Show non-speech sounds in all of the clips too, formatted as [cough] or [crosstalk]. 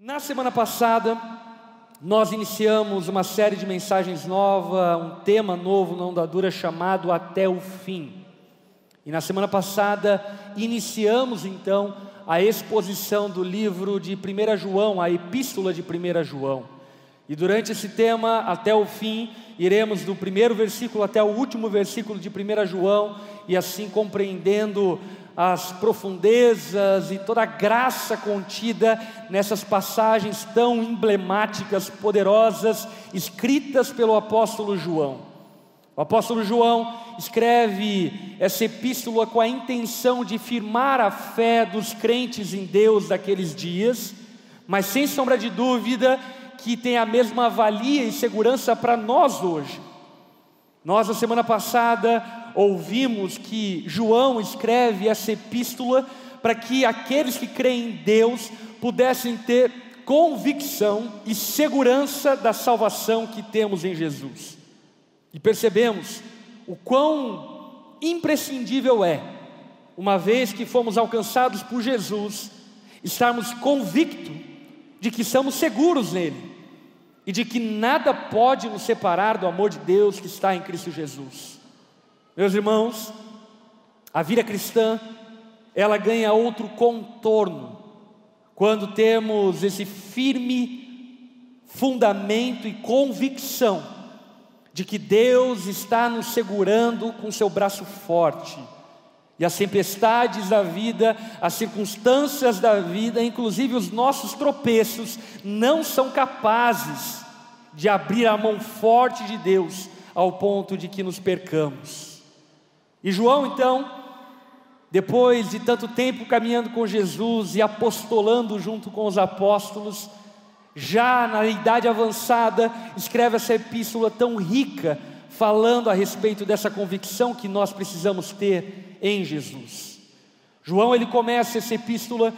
Na semana passada, nós iniciamos uma série de mensagens nova, um tema novo na Onda Dura chamado Até o Fim. E na semana passada, iniciamos então a exposição do livro de 1 João, a Epístola de 1 João. E durante esse tema, até o fim, iremos do primeiro versículo até o último versículo de 1 João, e assim compreendendo as profundezas e toda a graça contida nessas passagens tão emblemáticas, poderosas, escritas pelo apóstolo João. O apóstolo João escreve essa epístola com a intenção de firmar a fé dos crentes em Deus daqueles dias, mas sem sombra de dúvida que tem a mesma valia e segurança para nós hoje. Nós, na semana passada, ouvimos que João escreve essa epístola para que aqueles que creem em Deus pudessem ter convicção e segurança da salvação que temos em Jesus. E percebemos o quão imprescindível é, uma vez que fomos alcançados por Jesus, estarmos convictos de que somos seguros nele e de que nada pode nos separar do amor de Deus que está em Cristo Jesus. Meus irmãos, a vida cristã, ela ganha outro contorno quando temos esse firme fundamento e convicção de que Deus está nos segurando com seu braço forte. E as tempestades da vida, as circunstâncias da vida, inclusive os nossos tropeços, não são capazes de abrir a mão forte de Deus ao ponto de que nos percamos. E João, então, depois de tanto tempo caminhando com Jesus e apostolando junto com os apóstolos, já na idade avançada, escreve essa epístola tão rica, falando a respeito dessa convicção que nós precisamos ter em Jesus. João ele começa essa epístola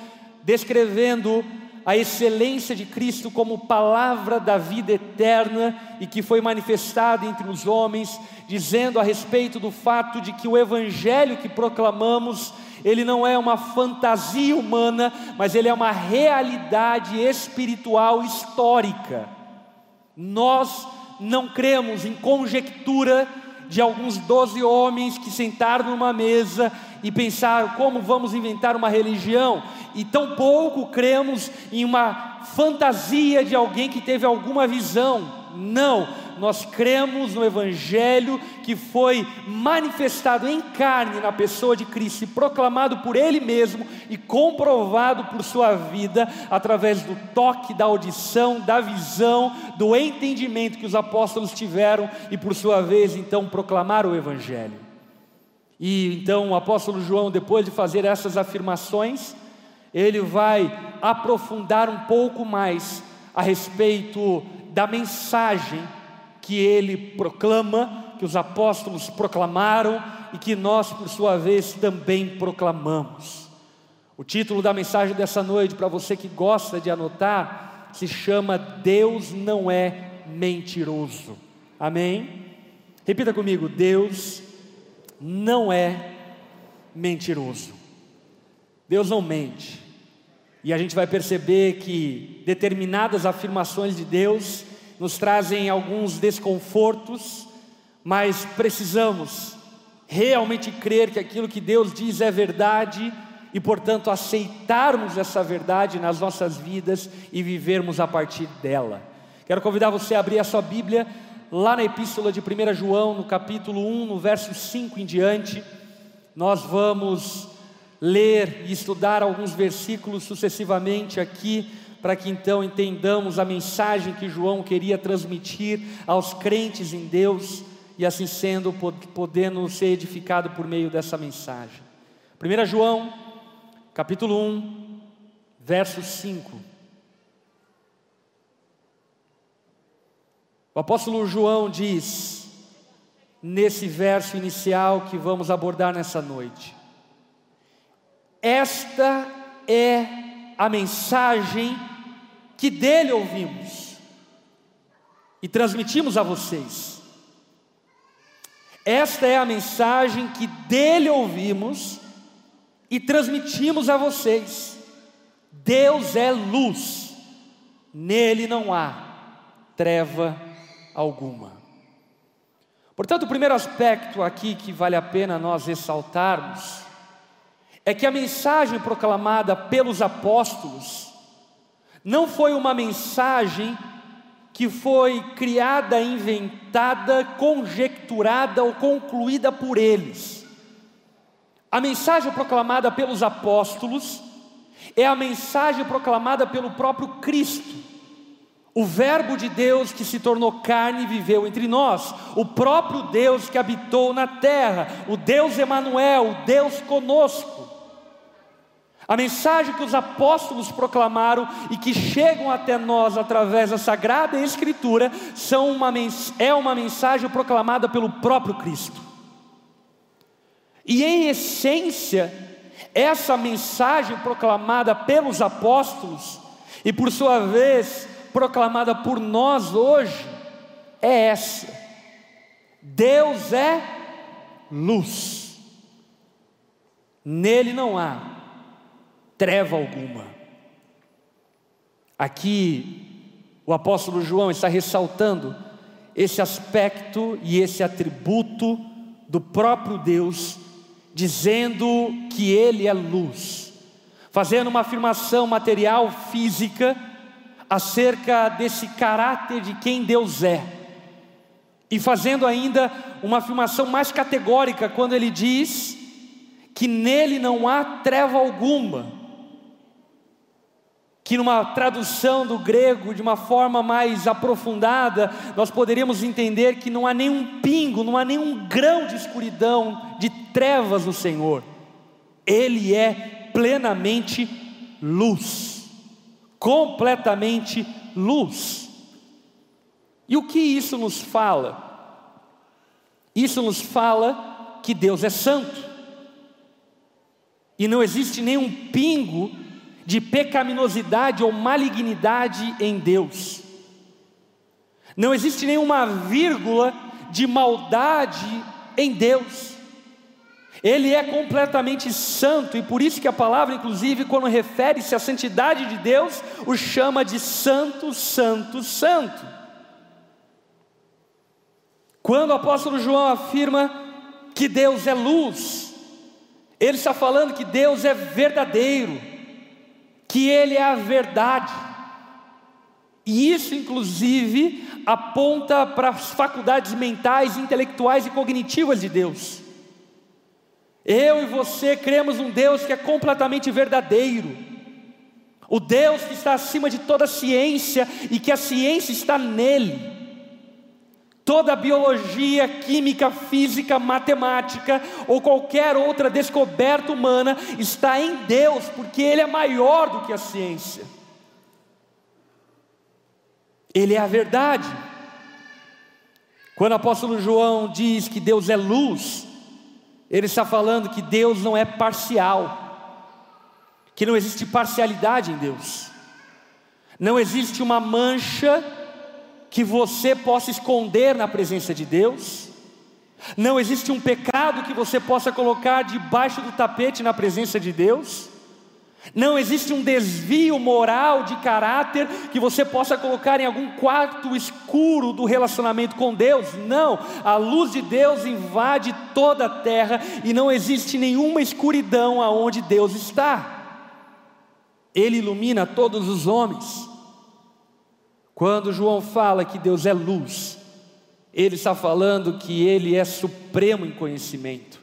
descrevendo a excelência de Cristo como palavra da vida eterna e que foi manifestada entre os homens, dizendo a respeito do fato de que o evangelho que proclamamos, ele não é uma fantasia humana, mas ele é uma realidade espiritual histórica. Nós não cremos em conjectura de alguns doze homens que sentaram numa mesa e pensaram como vamos inventar uma religião, e tão pouco cremos em uma fantasia de alguém que teve alguma visão. Não, nós cremos no Evangelho que foi manifestado em carne na pessoa de Cristo, e proclamado por Ele mesmo e comprovado por Sua vida, através do toque, da audição, da visão, do entendimento que os apóstolos tiveram e, por sua vez, então proclamaram o Evangelho. E então o apóstolo João, depois de fazer essas afirmações, ele vai aprofundar um pouco mais a respeito da mensagem que ele proclama, que os apóstolos proclamaram e que nós, por sua vez, também proclamamos. O título da mensagem dessa noite, para você que gosta de anotar, se chama Deus não é mentiroso. Amém? Repita comigo: Deus não é mentiroso. Deus não mente. E a gente vai perceber que determinadas afirmações de Deus nos trazem alguns desconfortos, mas precisamos realmente crer que aquilo que Deus diz é verdade e, portanto, aceitarmos essa verdade nas nossas vidas e vivermos a partir dela. Quero convidar você a abrir a sua Bíblia lá na Epístola de 1 João, no capítulo 1, no verso 5 em diante. Nós vamos ler e estudar alguns versículos sucessivamente aqui para que então entendamos a mensagem que João queria transmitir aos crentes em Deus e assim sendo, podendo ser edificado por meio dessa mensagem. 1 João, capítulo 1, verso 5. O apóstolo João diz, nesse verso inicial que vamos abordar nessa noite: Esta é a mensagem que dele ouvimos e transmitimos a vocês. Esta é a mensagem que dele ouvimos e transmitimos a vocês. Deus é luz, nele não há treva alguma. Portanto, o primeiro aspecto aqui que vale a pena nós ressaltarmos é que a mensagem proclamada pelos apóstolos não foi uma mensagem que foi criada, inventada, conjecturada ou concluída por eles. A mensagem proclamada pelos apóstolos é a mensagem proclamada pelo próprio Cristo, o Verbo de Deus que se tornou carne e viveu entre nós, o próprio Deus que habitou na terra, o Deus Emanuel, o Deus conosco. A mensagem que os apóstolos proclamaram e que chegam até nós através da Sagrada Escritura são uma, é uma mensagem proclamada pelo próprio Cristo. E em essência, essa mensagem proclamada pelos apóstolos e por sua vez proclamada por nós hoje é essa: Deus é luz, nele não há treva alguma. Aqui, o apóstolo João está ressaltando esse aspecto e esse atributo do próprio Deus, dizendo que Ele é luz, fazendo uma afirmação material, física, acerca desse caráter de quem Deus é, e fazendo ainda uma afirmação mais categórica, quando ele diz que nele não há treva alguma que numa tradução do grego de uma forma mais aprofundada, nós poderíamos entender que não há nenhum pingo, não há nenhum grão de escuridão, de trevas no Senhor. Ele é plenamente luz, completamente luz. E o que isso nos fala? Isso nos fala que Deus é santo, e não existe nenhum pingo de pecaminosidade ou malignidade em Deus. Não existe nenhuma vírgula de maldade em Deus. Ele é completamente santo e por isso que a palavra, inclusive, quando refere-se à santidade de Deus, o chama de santo, santo, santo. Quando o apóstolo João afirma que Deus é luz, ele está falando que Deus é verdadeiro, que Ele é a verdade. E isso, inclusive, aponta para as faculdades mentais, intelectuais e cognitivas de Deus. Eu e você cremos um Deus que é completamente verdadeiro, o Deus que está acima de toda ciência e que a ciência está nele. Toda biologia, química, física, matemática ou qualquer outra descoberta humana está em Deus, porque Ele é maior do que a ciência. Ele é a verdade. Quando o apóstolo João diz que Deus é luz, ele está falando que Deus não é parcial, que não existe parcialidade em Deus, não existe uma mancha que você possa esconder na presença de Deus. Não existe um pecado que você possa colocar debaixo do tapete na presença de Deus. Não existe um desvio moral de caráter que você possa colocar em algum quarto escuro do relacionamento com Deus. Não, a luz de Deus invade toda a terra e não existe nenhuma escuridão aonde Deus está. Ele ilumina todos os homens. Quando João fala que Deus é luz, ele está falando que ele é supremo em conhecimento,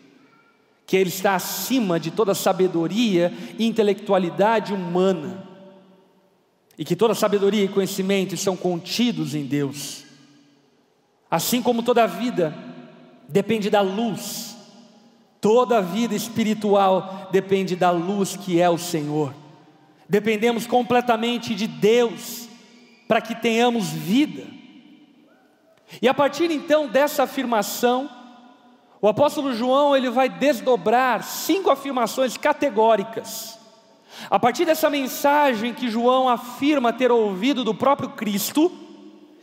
que ele está acima de toda sabedoria e intelectualidade humana, e que toda sabedoria e conhecimento estão contidos em Deus. Assim como toda vida depende da luz, toda a vida espiritual depende da luz que é o Senhor. Dependemos completamente de Deus para que tenhamos vida. E a partir então dessa afirmação, o apóstolo João ele vai desdobrar cinco afirmações categóricas. A partir dessa mensagem que João afirma ter ouvido do próprio Cristo,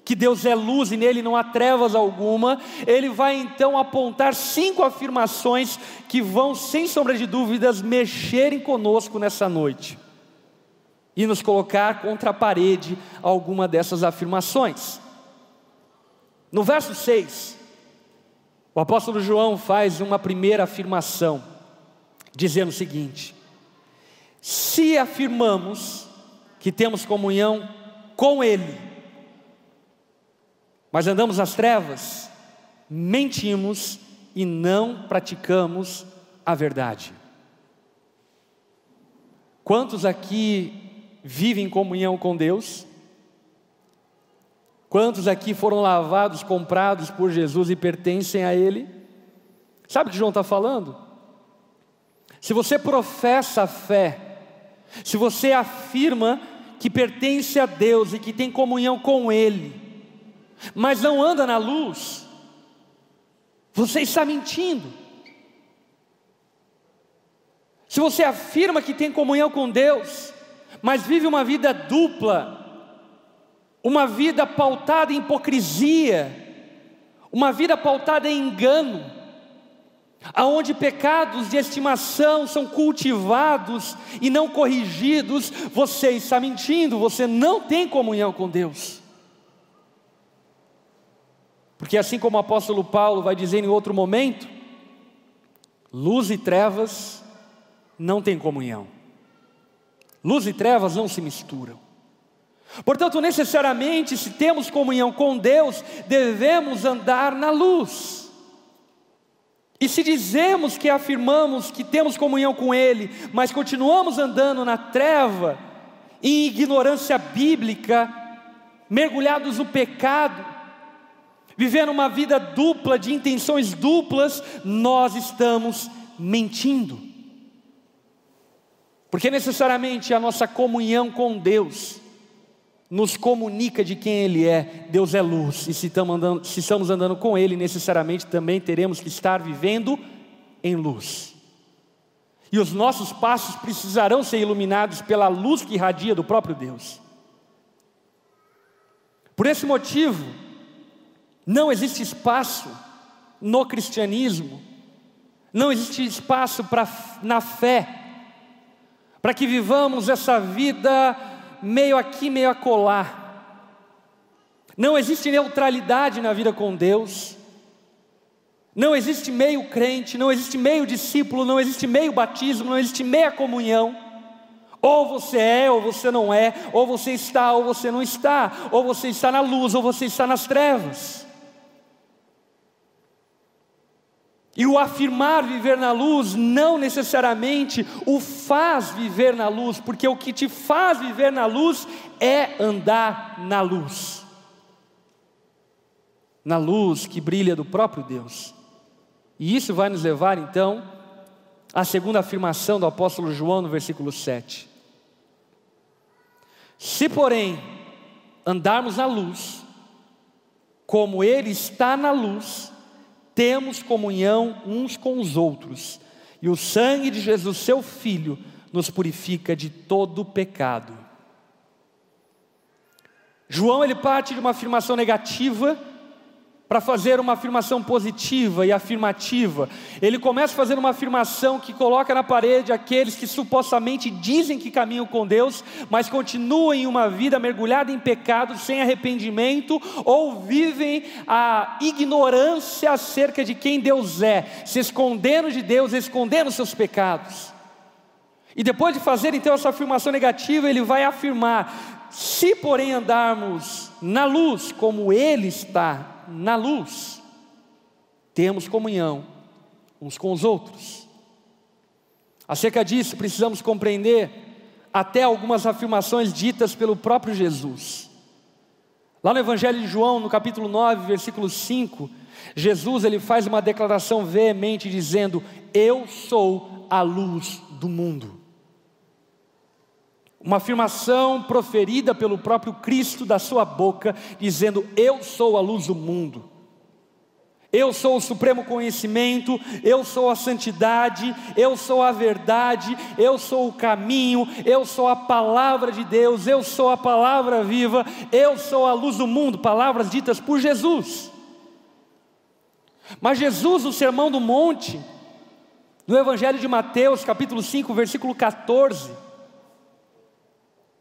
que Deus é luz e nele não há trevas alguma, ele vai então apontar cinco afirmações que vão, sem sombra de dúvidas, mexerem conosco nessa noite. e nos colocar contra a parede alguma dessas afirmações. No verso 6, o apóstolo João faz uma primeira afirmação, dizendo o seguinte: Se afirmamos que temos comunhão com Ele, mas andamos nas trevas, mentimos e não praticamos a verdade. Quantos aqui vivem em comunhão com Deus? Quantos aqui foram lavados, comprados por Jesus e pertencem a Ele? Sabe o que João está falando? Se você professa a fé, se você afirma que pertence a Deus e que tem comunhão com Ele, mas não anda na luz, você está mentindo. Se você afirma que tem comunhão com Deus, mas vive uma vida dupla, uma vida pautada em hipocrisia, uma vida pautada em engano, aonde pecados de estimação são cultivados e não corrigidos, você está mentindo, você não tem comunhão com Deus. Porque assim como o apóstolo Paulo vai dizer em outro momento, luz e trevas não têm comunhão. Luz e trevas não se misturam. Portanto, necessariamente, se temos comunhão com Deus, devemos andar na luz. E se dizemos que afirmamos que temos comunhão com Ele, mas continuamos andando na treva, em ignorância bíblica, mergulhados no pecado, vivendo uma vida dupla, de intenções duplas, nós estamos mentindo. Porque necessariamente a nossa comunhão com Deus nos comunica de quem Ele é. Deus é luz, e se estamos andando, se estamos andando com Ele, necessariamente também teremos que estar vivendo em luz. E os nossos passos precisarão ser iluminados pela luz que irradia do próprio Deus. Por esse motivo, não existe espaço no cristianismo, não existe espaço pra, na fé, para que vivamos essa vida meio aqui, meio acolá. Não existe neutralidade na vida com Deus. Não existe meio crente, não existe meio discípulo, não existe meio batismo, não existe meia comunhão. Ou você é, ou você não é, ou você está, ou você não está, ou você está na luz, ou você está nas trevas. E o afirmar viver na luz não necessariamente o faz viver na luz, porque o que te faz viver na luz é andar na luz. Na luz que brilha do próprio Deus. E isso vai nos levar então à segunda afirmação do apóstolo João no versículo 7. Se, porém, andarmos na luz, como Ele está na luz, temos comunhão uns com os outros, e o sangue de Jesus, seu Filho, nos purifica de todo pecado. João ele parte de uma afirmação negativa para fazer uma afirmação positiva e afirmativa. Ele começa fazendo uma afirmação que coloca na parede aqueles que supostamente dizem que caminham com Deus, mas continuam em uma vida mergulhada em pecado, sem arrependimento, ou vivem a ignorância acerca de quem Deus é, se escondendo de Deus, escondendo seus pecados. E depois de fazer então essa afirmação negativa, ele vai afirmar: se porém andarmos na luz como Ele está na luz, temos comunhão uns com os outros. Acerca disso, precisamos compreender até algumas afirmações ditas pelo próprio Jesus. Lá no Evangelho de João, no capítulo 9, versículo 5, Jesus ele faz uma declaração veemente dizendo: "Eu sou a luz do mundo". Uma afirmação proferida pelo próprio Cristo da sua boca, dizendo: Eu sou a luz do mundo. Eu sou o supremo conhecimento, eu sou a santidade, eu sou a verdade, eu sou o caminho, eu sou a palavra de Deus, eu sou a palavra viva, eu sou a luz do mundo, palavras ditas por Jesus. Mas Jesus, no Sermão do Monte, no Evangelho de Mateus, capítulo 5, versículo 14,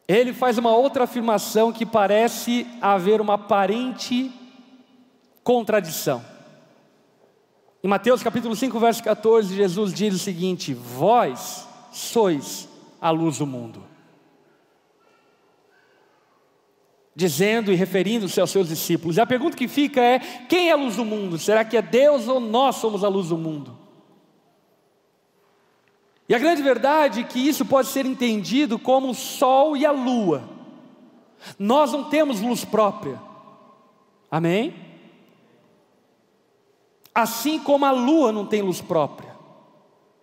ele faz uma outra afirmação que parece haver uma aparente contradição. Em Mateus capítulo 5, verso 14, Jesus diz o seguinte: Vós sois a luz do mundo. Dizendo e referindo-se aos seus discípulos. E a pergunta que fica é: quem é a luz do mundo? Será que é Deus ou nós somos a luz do mundo? E a grande verdade é que isso pode ser entendido como o sol e a lua. Nós não temos luz própria. Amém? Assim como a lua não tem luz própria.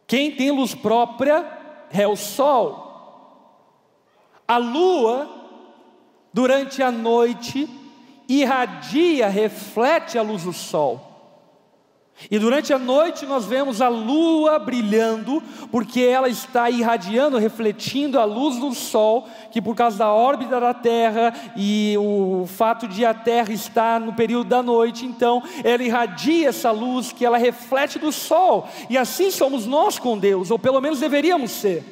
Quem tem luz própria é o sol. A lua, durante a noite, irradia, reflete a luz do sol. E durante a noite nós vemos a lua brilhando, porque ela está irradiando, refletindo a luz do sol, que por causa da órbita da Terra e o fato de a Terra estar no período da noite, então ela irradia essa luz que ela reflete do sol. E assim somos nós com Deus, ou pelo menos deveríamos ser.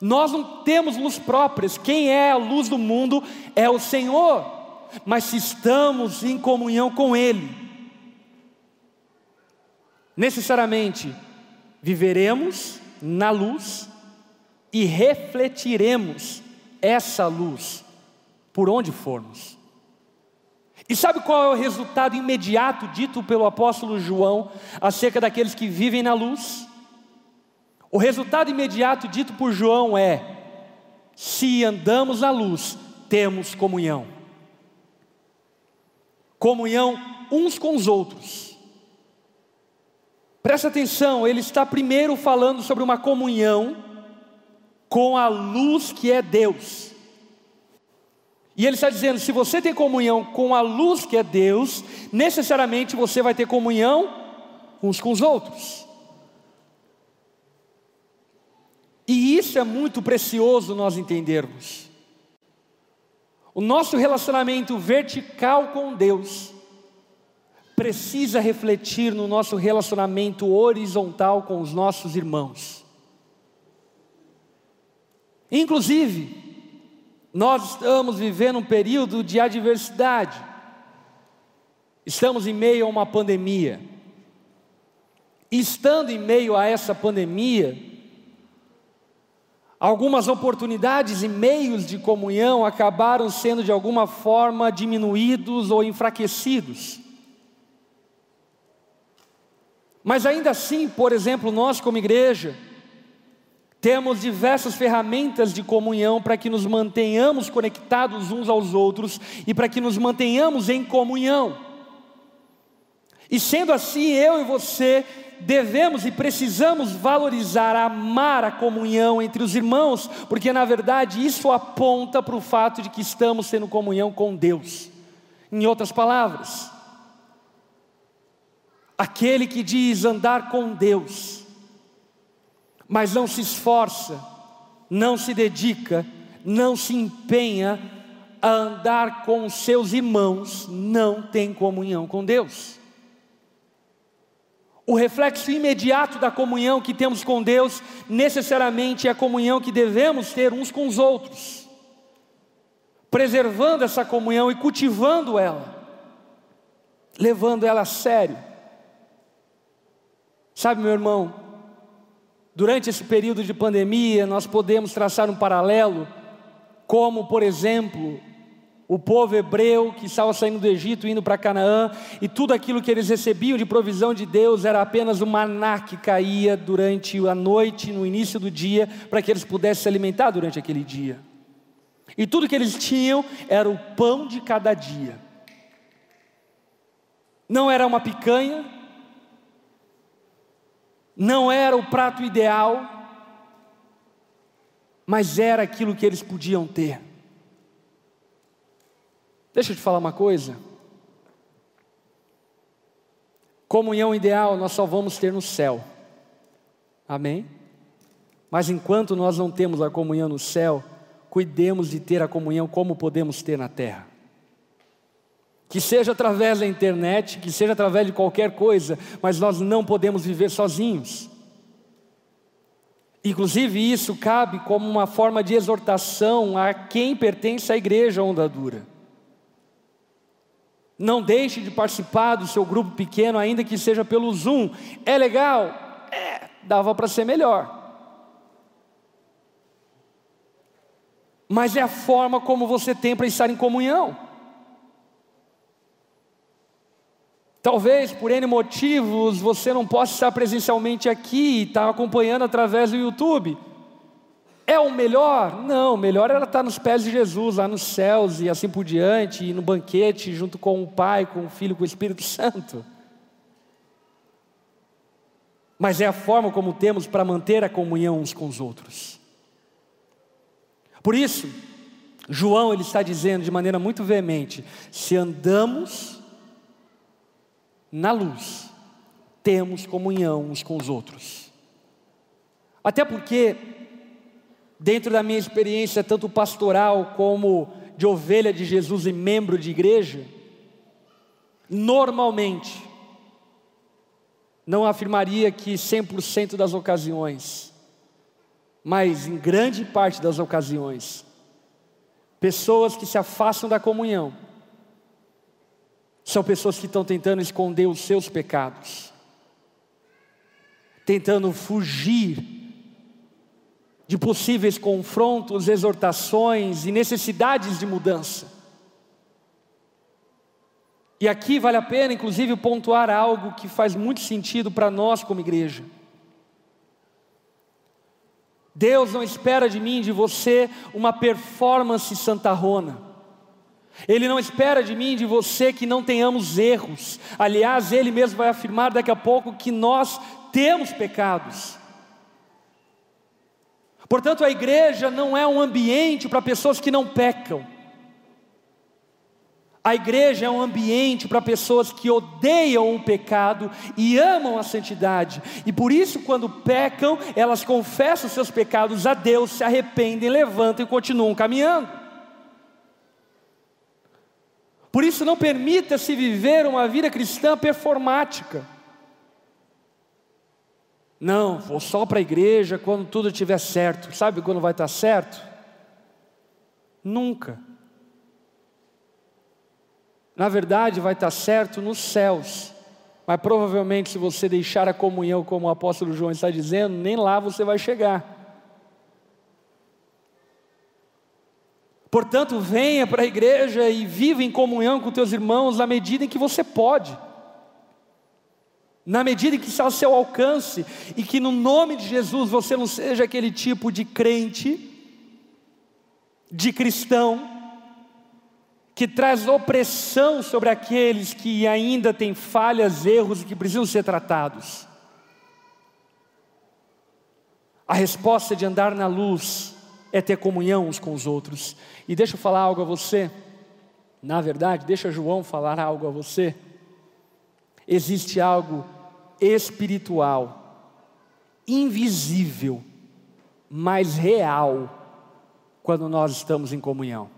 Nós não temos luz próprias, quem é a luz do mundo é o Senhor, mas se estamos em comunhão com Ele, necessariamente viveremos na luz e refletiremos essa luz por onde formos. E sabe qual é o resultado imediato dito pelo apóstolo João acerca daqueles que vivem na luz? O resultado imediato dito por João é: se andamos na luz, temos comunhão. Comunhão uns com os outros Presta atenção, ele está primeiro falando sobre uma comunhão com a luz que é Deus. E ele está dizendo: se você tem comunhão com a luz que é Deus, necessariamente você vai ter comunhão uns com os outros. E isso é muito precioso nós entendermos. O nosso relacionamento vertical com Deus precisa refletir no nosso relacionamento horizontal com os nossos irmãos. Inclusive, nós estamos vivendo um período de adversidade. Estamos em meio a uma pandemia. Estando em meio a essa pandemia, algumas oportunidades e meios de comunhão acabaram sendo de alguma forma diminuídos ou enfraquecidos. Mas ainda assim, por exemplo, nós como igreja, temos diversas ferramentas de comunhão para que nos mantenhamos conectados uns aos outros e para que nos mantenhamos em comunhão. E sendo assim, eu e você devemos e precisamos valorizar, amar a comunhão entre os irmãos, porque na verdade isso aponta para o fato de que estamos tendo comunhão com Deus. Em outras palavras, Aquele que diz andar com Deus, mas não se esforça, não se dedica, não se empenha a andar com seus irmãos, não tem comunhão com Deus. O reflexo imediato da comunhão que temos com Deus, necessariamente é a comunhão que devemos ter uns com os outros, preservando essa comunhão e cultivando ela, levando ela a sério. Sabe, meu irmão, durante esse período de pandemia, nós podemos traçar um paralelo, como, por exemplo, o povo hebreu que estava saindo do Egito, indo para Canaã, e tudo aquilo que eles recebiam de provisão de Deus era apenas o maná que caía durante a noite, no início do dia, para que eles pudessem se alimentar durante aquele dia. E tudo que eles tinham era o pão de cada dia. Não era uma picanha, não era o prato ideal, mas era aquilo que eles podiam ter. Deixa eu te falar uma coisa. Comunhão ideal nós só vamos ter no céu. Amém? Mas enquanto nós não temos a comunhão no céu, cuidemos de ter a comunhão como podemos ter na terra que seja através da internet, que seja através de qualquer coisa, mas nós não podemos viver sozinhos. Inclusive, isso cabe como uma forma de exortação a quem pertence à igreja Onda Dura. Não deixe de participar do seu grupo pequeno, ainda que seja pelo Zoom. É legal? É, dava para ser melhor. Mas é a forma como você tem para estar em comunhão. Talvez por N motivos você não possa estar presencialmente aqui e estar acompanhando através do YouTube. É o melhor? Não, o melhor era estar nos pés de Jesus, lá nos céus e assim por diante, e no banquete junto com o Pai, com o Filho, com o Espírito Santo. Mas é a forma como temos para manter a comunhão uns com os outros. Por isso, João ele está dizendo de maneira muito veemente: se andamos na luz, temos comunhão uns com os outros. Até porque, dentro da minha experiência, tanto pastoral como de ovelha de Jesus e membro de igreja, normalmente, não afirmaria que 100% das ocasiões, mas em grande parte das ocasiões, pessoas que se afastam da comunhão, são pessoas que estão tentando esconder os seus pecados, tentando fugir de possíveis confrontos, exortações e necessidades de mudança. E aqui vale a pena, inclusive, pontuar algo que faz muito sentido para nós como igreja. Deus não espera de mim, de você, uma performance santarrona. Ele não espera de mim, de você, que não tenhamos erros. Aliás, Ele mesmo vai afirmar daqui a pouco que nós temos pecados. Portanto, a igreja não é um ambiente para pessoas que não pecam. A igreja é um ambiente para pessoas que odeiam o pecado e amam a santidade. E por isso, quando pecam, elas confessam seus pecados a Deus, se arrependem, levantam e continuam caminhando. Por isso, não permita-se viver uma vida cristã performática. Não, vou só para a igreja quando tudo estiver certo. Sabe quando vai estar certo? Nunca. Na verdade, vai estar certo nos céus. Mas provavelmente, se você deixar a comunhão, como o apóstolo João está dizendo, nem lá você vai chegar. Portanto, venha para a igreja e viva em comunhão com teus irmãos na medida em que você pode. Na medida em que está ao seu alcance, e que no nome de Jesus você não seja aquele tipo de crente, de cristão, que traz opressão sobre aqueles que ainda têm falhas, erros e que precisam ser tratados. A resposta de andar na luz é ter comunhão uns com os outros. E deixa eu falar algo a você. Na verdade, deixa João falar algo a você. Existe algo espiritual, invisível, mas real, quando nós estamos em comunhão.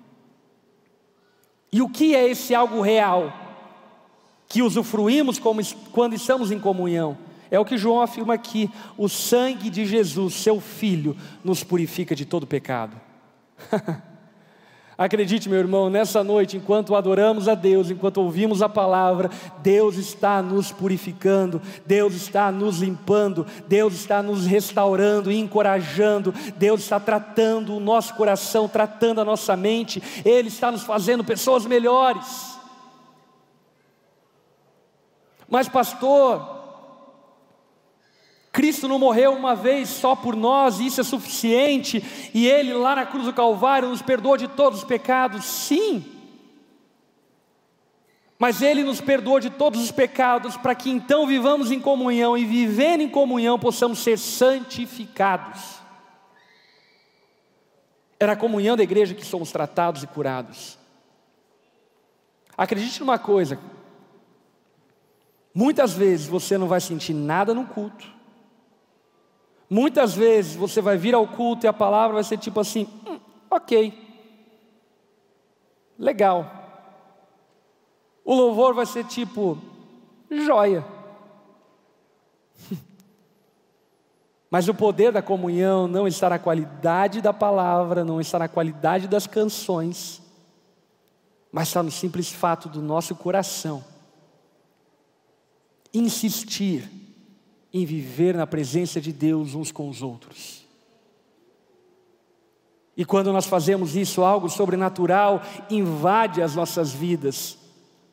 E o que é esse algo real que usufruímos como, quando estamos em comunhão? É o que João afirma aqui: o sangue de Jesus, seu Filho, nos purifica de todo pecado. [laughs] Acredite, meu irmão, nessa noite, enquanto adoramos a Deus, enquanto ouvimos a palavra, Deus está nos purificando, Deus está nos limpando, Deus está nos restaurando e encorajando, Deus está tratando o nosso coração, tratando a nossa mente, Ele está nos fazendo pessoas melhores. Mas, pastor, Cristo não morreu uma vez só por nós, e isso é suficiente, e Ele lá na cruz do Calvário nos perdoou de todos os pecados, sim. Mas Ele nos perdoou de todos os pecados, para que então vivamos em comunhão, e vivendo em comunhão possamos ser santificados. Era a comunhão da igreja que somos tratados e curados. Acredite numa coisa: muitas vezes você não vai sentir nada no culto, Muitas vezes você vai vir ao culto e a palavra vai ser tipo assim: hum, ok, legal. O louvor vai ser tipo: joia. [laughs] Mas o poder da comunhão não está na qualidade da palavra, não está na qualidade das canções, mas está no simples fato do nosso coração insistir em viver na presença de Deus uns com os outros. E quando nós fazemos isso, algo sobrenatural invade as nossas vidas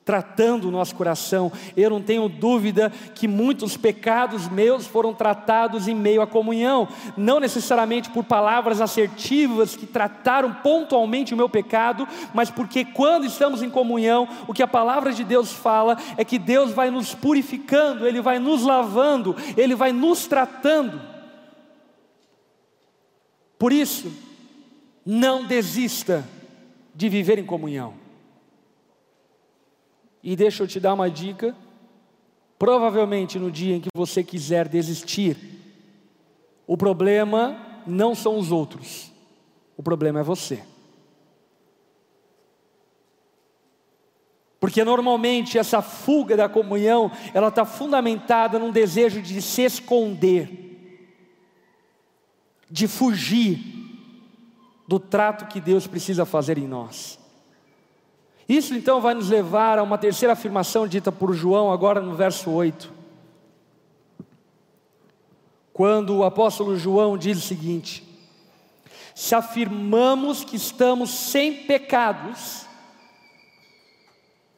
tratando o nosso coração. Eu não tenho dúvida que muitos pecados meus foram tratados em meio à comunhão, não necessariamente por palavras assertivas que trataram pontualmente o meu pecado, mas porque quando estamos em comunhão, o que a palavra de Deus fala é que Deus vai nos purificando, Ele vai nos lavando, Ele vai nos tratando. Por isso, não desista de viver em comunhão. E deixa eu te dar uma dica. Provavelmente no dia em que você quiser desistir, o problema não são os outros, o problema é você. Porque normalmente essa fuga da comunhão, ela está fundamentada num desejo de se esconder, de fugir do trato que Deus precisa fazer em nós. Isso então vai nos levar a uma terceira afirmação dita por João, agora no verso 8. Quando o apóstolo João diz o seguinte: Se afirmamos que estamos sem pecados,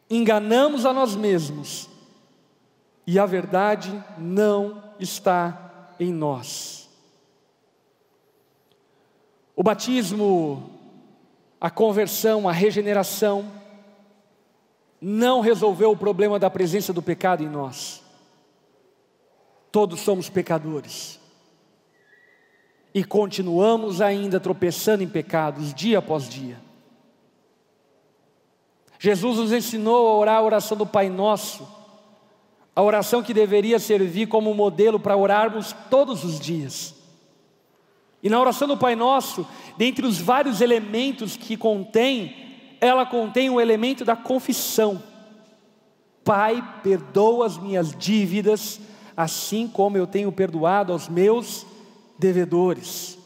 enganamos a nós mesmos, e a verdade não está em nós. O batismo, a conversão, a regeneração, não resolveu o problema da presença do pecado em nós. Todos somos pecadores. E continuamos ainda tropeçando em pecados dia após dia. Jesus nos ensinou a orar a oração do Pai Nosso, a oração que deveria servir como modelo para orarmos todos os dias. E na oração do Pai Nosso, dentre os vários elementos que contém, ela contém o elemento da confissão. Pai, perdoa as minhas dívidas, assim como eu tenho perdoado aos meus devedores.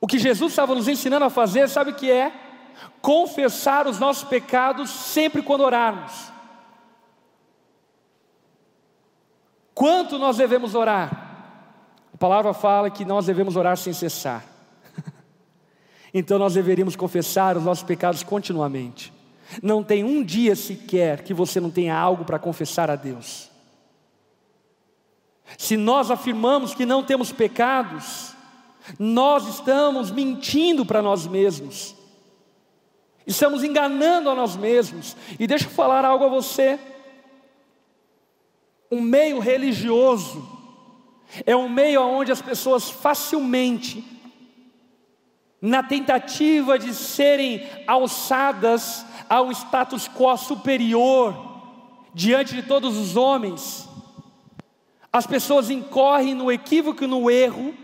O que Jesus estava nos ensinando a fazer, sabe o que é? Confessar os nossos pecados sempre quando orarmos. Quanto nós devemos orar? A palavra fala que nós devemos orar sem cessar. Então nós deveríamos confessar os nossos pecados continuamente. Não tem um dia sequer que você não tenha algo para confessar a Deus. Se nós afirmamos que não temos pecados, nós estamos mentindo para nós mesmos, estamos enganando a nós mesmos. E deixa eu falar algo a você: um meio religioso é um meio onde as pessoas facilmente na tentativa de serem alçadas a um status quo superior diante de todos os homens, as pessoas incorrem no equívoco e no erro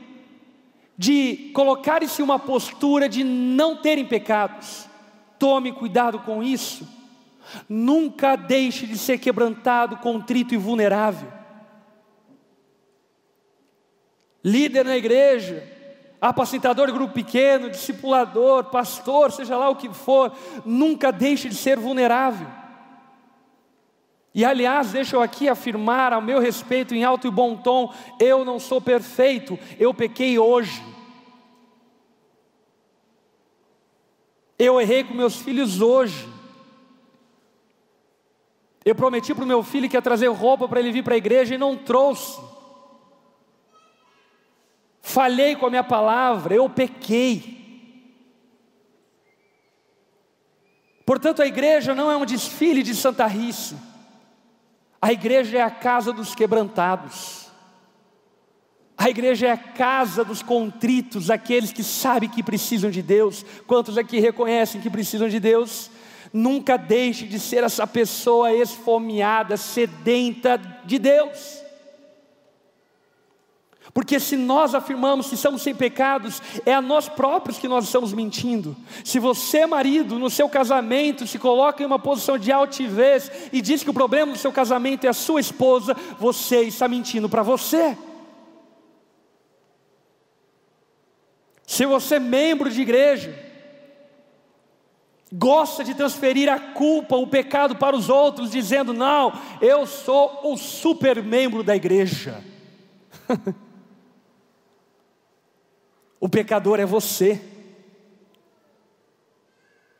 de colocarem-se uma postura de não terem pecados. Tome cuidado com isso. Nunca deixe de ser quebrantado, contrito e vulnerável. Líder na igreja, apacentador de grupo pequeno, discipulador, pastor, seja lá o que for, nunca deixe de ser vulnerável. E aliás, deixa eu aqui afirmar ao meu respeito em alto e bom tom: eu não sou perfeito, eu pequei hoje. Eu errei com meus filhos hoje. Eu prometi para o meu filho que ia trazer roupa para ele vir para a igreja e não trouxe falhei com a minha palavra, eu pequei. Portanto, a igreja não é um desfile de santarrice, a igreja é a casa dos quebrantados, a igreja é a casa dos contritos, aqueles que sabem que precisam de Deus. Quantos aqui reconhecem que precisam de Deus? Nunca deixe de ser essa pessoa esfomeada, sedenta de Deus. Porque se nós afirmamos que estamos sem pecados, é a nós próprios que nós estamos mentindo. Se você, marido, no seu casamento, se coloca em uma posição de altivez e diz que o problema do seu casamento é a sua esposa, você está mentindo para você. Se você membro de igreja, gosta de transferir a culpa, o pecado para os outros, dizendo: Não, eu sou o super membro da igreja. [laughs] o pecador é você.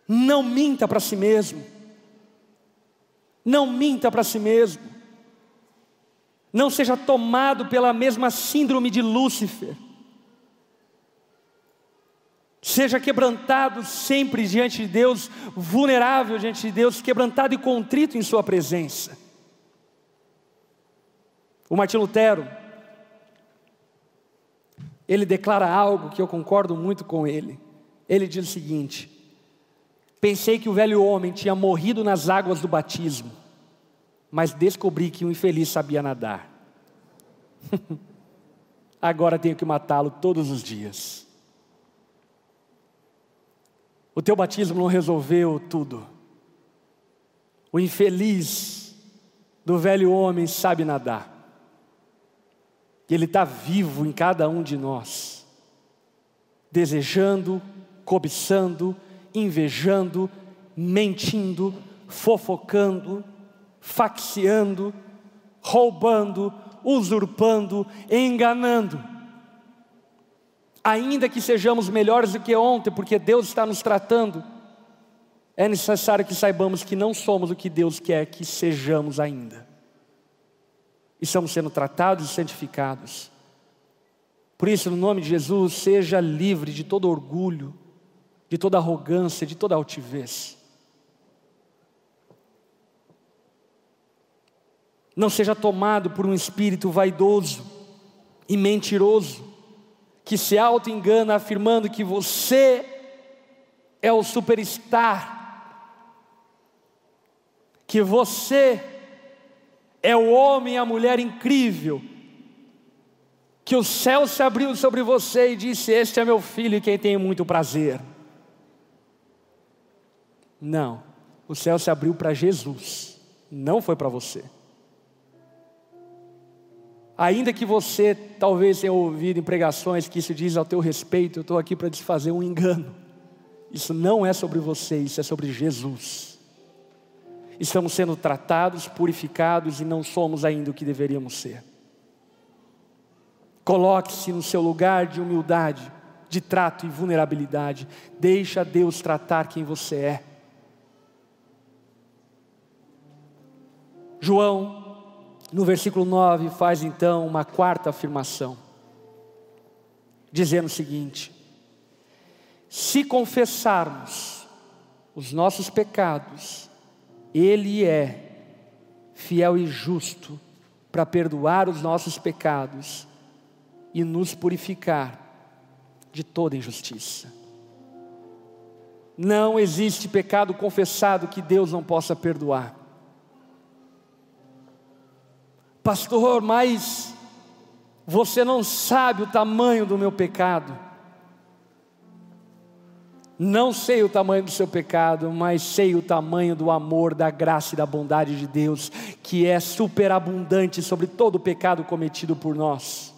Não minta para si mesmo. Não minta para si mesmo. Não seja tomado pela mesma síndrome de Lúcifer. Seja quebrantado sempre diante de Deus, vulnerável diante de Deus, quebrantado e contrito em Sua presença. O Martim Lutero, ele declara algo que eu concordo muito com ele. Ele diz o seguinte: Pensei que o velho homem tinha morrido nas águas do batismo, mas descobri que o infeliz sabia nadar. [laughs] Agora tenho que matá-lo todos os dias. O teu batismo não resolveu tudo. O infeliz do velho homem sabe nadar. Ele está vivo em cada um de nós, desejando, cobiçando, invejando, mentindo, fofocando, faxiando, roubando, usurpando, enganando ainda que sejamos melhores do que ontem, porque Deus está nos tratando, é necessário que saibamos que não somos o que Deus quer que sejamos ainda. Estamos sendo tratados e santificados. Por isso, no nome de Jesus, seja livre de todo orgulho, de toda arrogância, de toda altivez. Não seja tomado por um espírito vaidoso e mentiroso que se auto-engana afirmando que você é o superstar, que você é o homem e a mulher incrível, que o céu se abriu sobre você e disse: Este é meu filho e quem tem muito prazer. Não, o céu se abriu para Jesus, não foi para você. Ainda que você talvez tenha ouvido em pregações que isso diz ao teu respeito, eu estou aqui para desfazer um engano. Isso não é sobre você, isso é sobre Jesus. Estamos sendo tratados, purificados e não somos ainda o que deveríamos ser. Coloque-se no seu lugar de humildade, de trato e vulnerabilidade. Deixa Deus tratar quem você é. João no versículo 9, faz então uma quarta afirmação, dizendo o seguinte: Se confessarmos os nossos pecados, Ele é fiel e justo para perdoar os nossos pecados e nos purificar de toda injustiça. Não existe pecado confessado que Deus não possa perdoar. Pastor, mas você não sabe o tamanho do meu pecado. Não sei o tamanho do seu pecado, mas sei o tamanho do amor, da graça e da bondade de Deus, que é superabundante sobre todo o pecado cometido por nós.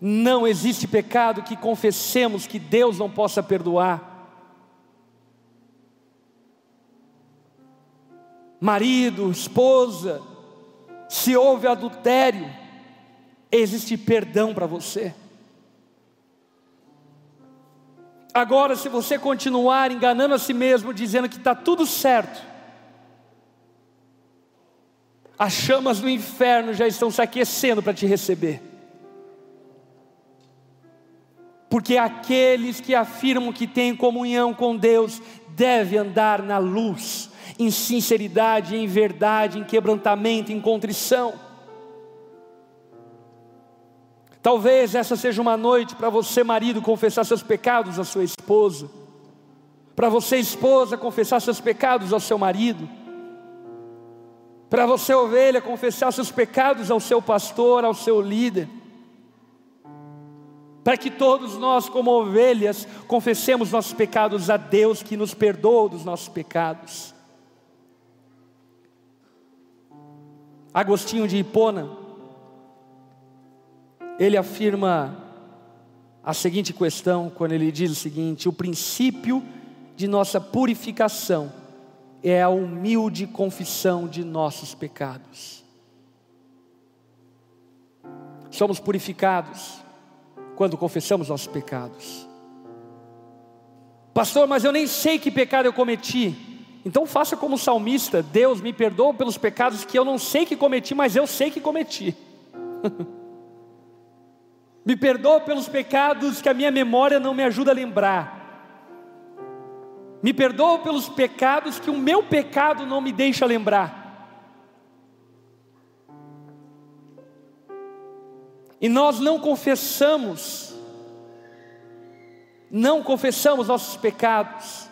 Não existe pecado que confessemos que Deus não possa perdoar. Marido, esposa, se houve adultério, existe perdão para você. Agora, se você continuar enganando a si mesmo, dizendo que está tudo certo, as chamas do inferno já estão se aquecendo para te receber. Porque aqueles que afirmam que têm comunhão com Deus devem andar na luz, em sinceridade, em verdade, em quebrantamento, em contrição. Talvez essa seja uma noite para você, marido, confessar seus pecados à sua esposa, para você, esposa, confessar seus pecados ao seu marido, para você, ovelha, confessar seus pecados ao seu pastor, ao seu líder, para que todos nós, como ovelhas, confessemos nossos pecados a Deus que nos perdoa dos nossos pecados. Agostinho de Hipona, ele afirma a seguinte questão, quando ele diz o seguinte: o princípio de nossa purificação é a humilde confissão de nossos pecados. Somos purificados quando confessamos nossos pecados. Pastor, mas eu nem sei que pecado eu cometi. Então faça como salmista: Deus me perdoa pelos pecados que eu não sei que cometi, mas eu sei que cometi. [laughs] me perdoa pelos pecados que a minha memória não me ajuda a lembrar. Me perdoa pelos pecados que o meu pecado não me deixa lembrar. E nós não confessamos, não confessamos nossos pecados,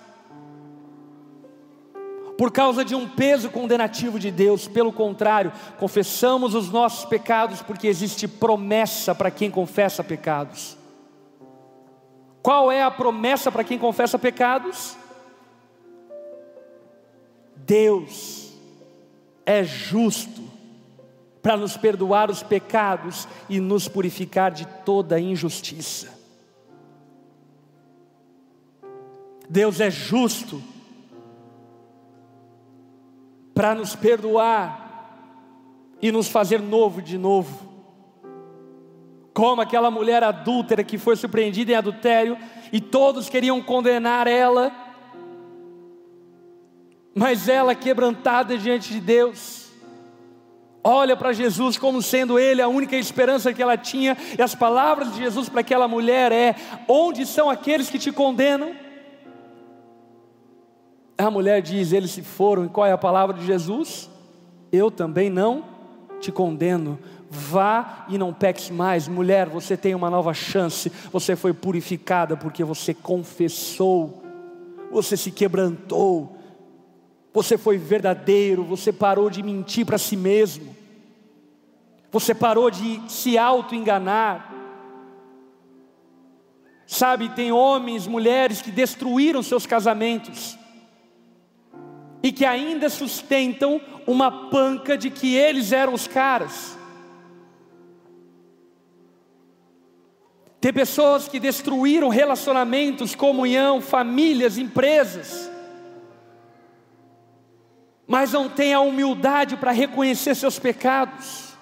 por causa de um peso condenativo de Deus, pelo contrário, confessamos os nossos pecados porque existe promessa para quem confessa pecados. Qual é a promessa para quem confessa pecados? Deus é justo para nos perdoar os pecados e nos purificar de toda injustiça. Deus é justo para nos perdoar e nos fazer novo de novo. Como aquela mulher adúltera que foi surpreendida em adultério e todos queriam condenar ela, mas ela quebrantada diante de Deus, olha para Jesus como sendo Ele a única esperança que ela tinha, e as palavras de Jesus para aquela mulher é: Onde são aqueles que te condenam? A mulher diz: Eles se foram, e qual é a palavra de Jesus? Eu também não te condeno. Vá e não peques mais. Mulher, você tem uma nova chance. Você foi purificada porque você confessou, você se quebrantou, você foi verdadeiro, você parou de mentir para si mesmo, você parou de se auto-enganar. Sabe, tem homens, mulheres que destruíram seus casamentos e que ainda sustentam uma panca de que eles eram os caras. Tem pessoas que destruíram relacionamentos, comunhão, famílias, empresas, mas não têm a humildade para reconhecer seus pecados.